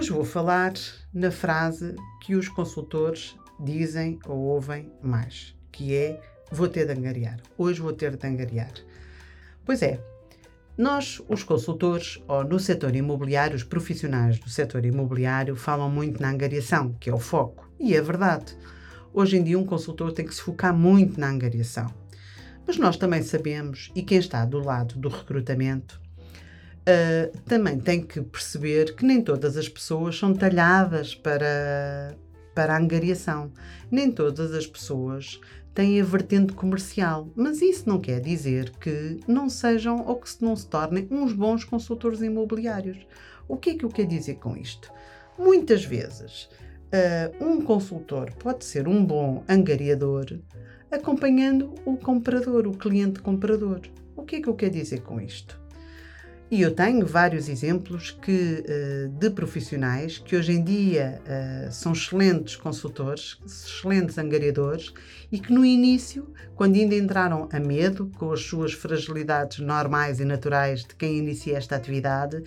Hoje vou falar na frase que os consultores dizem ou ouvem mais, que é vou ter de angariar. Hoje vou ter de angariar. Pois é, nós, os consultores, ou no setor imobiliário, os profissionais do setor imobiliário, falam muito na angariação, que é o foco. E é verdade. Hoje em dia, um consultor tem que se focar muito na angariação. Mas nós também sabemos, e quem está do lado do recrutamento, uh, também tem que perceber que nem todas as pessoas são talhadas para, para a angariação. Nem todas as pessoas têm a vertente comercial, mas isso não quer dizer que não sejam ou que não se tornem uns bons consultores imobiliários. O que é que eu quero dizer com isto? Muitas vezes, uh, um consultor pode ser um bom angariador acompanhando o comprador, o cliente comprador. O que é que eu quero dizer com isto? E eu tenho vários exemplos que, eh, de profissionais que hoje em dia eh, são excelentes consultores, excelentes angariadores e que no início, quando ainda entraram a medo, com as suas fragilidades normais e naturais de quem inicia esta atividade,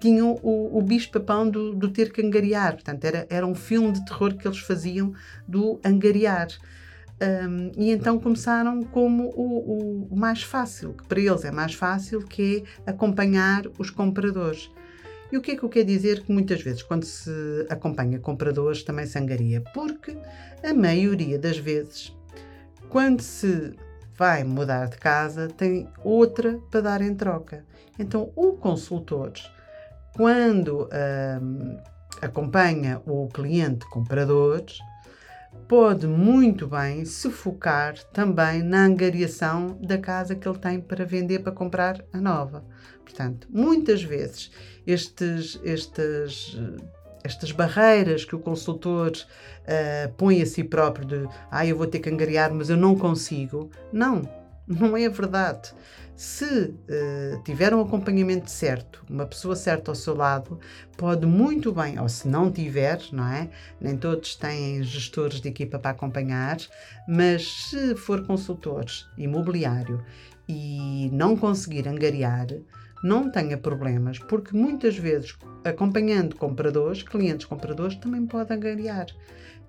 tinham o, o bicho-papão do, do, ter que angariar. Portanto, era, era um filme de terror que eles faziam do angariar. Um, e então começaram como o, o, mais fácil, que para eles é mais fácil, que é acompanhar os compradores. E o que é que eu quero dizer? Que muitas vezes, quando se acompanha compradores, também se angaria, porque a maioria das vezes, quando se vai mudar de casa, tem outra para dar em troca. Então, o consultor, quando um, acompanha o cliente comprador, pode muito bem se focar também na angariação da casa que ele tem para vender para comprar a nova. Portanto, muitas vezes estes, estes, estas barreiras que o consultor uh, põe a si próprio de ah, eu vou ter que angariar, mas eu não consigo. Não, não é verdade. Se uh, tiver um acompanhamento certo, uma pessoa certa ao seu lado, pode muito bem, ou se não tiver, não é? Nem todos têm gestores de equipa para acompanhar, mas se for consultor imobiliário e não conseguir angariar, não tenha problemas, porque muitas vezes, acompanhando compradores, clientes compradores, também pode angariar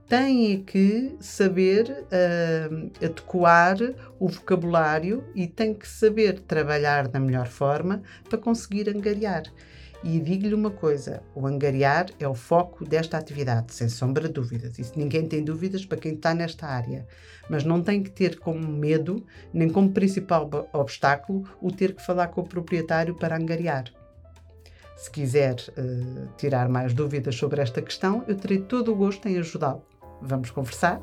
têm que saber uh, adequar o vocabulário e têm que saber trabalhar da melhor forma para conseguir angariar. E digo-lhe uma coisa: o angariar é o foco desta atividade, sem sombra de dúvidas. Isso ninguém tem dúvidas para quem está nesta área. Mas não tem que ter como medo, nem como principal obstáculo, o ter que falar com o proprietário para angariar. Se quiser uh, tirar mais dúvidas sobre esta questão, eu terei todo o gosto em ajudá-lo. Vamos conversar?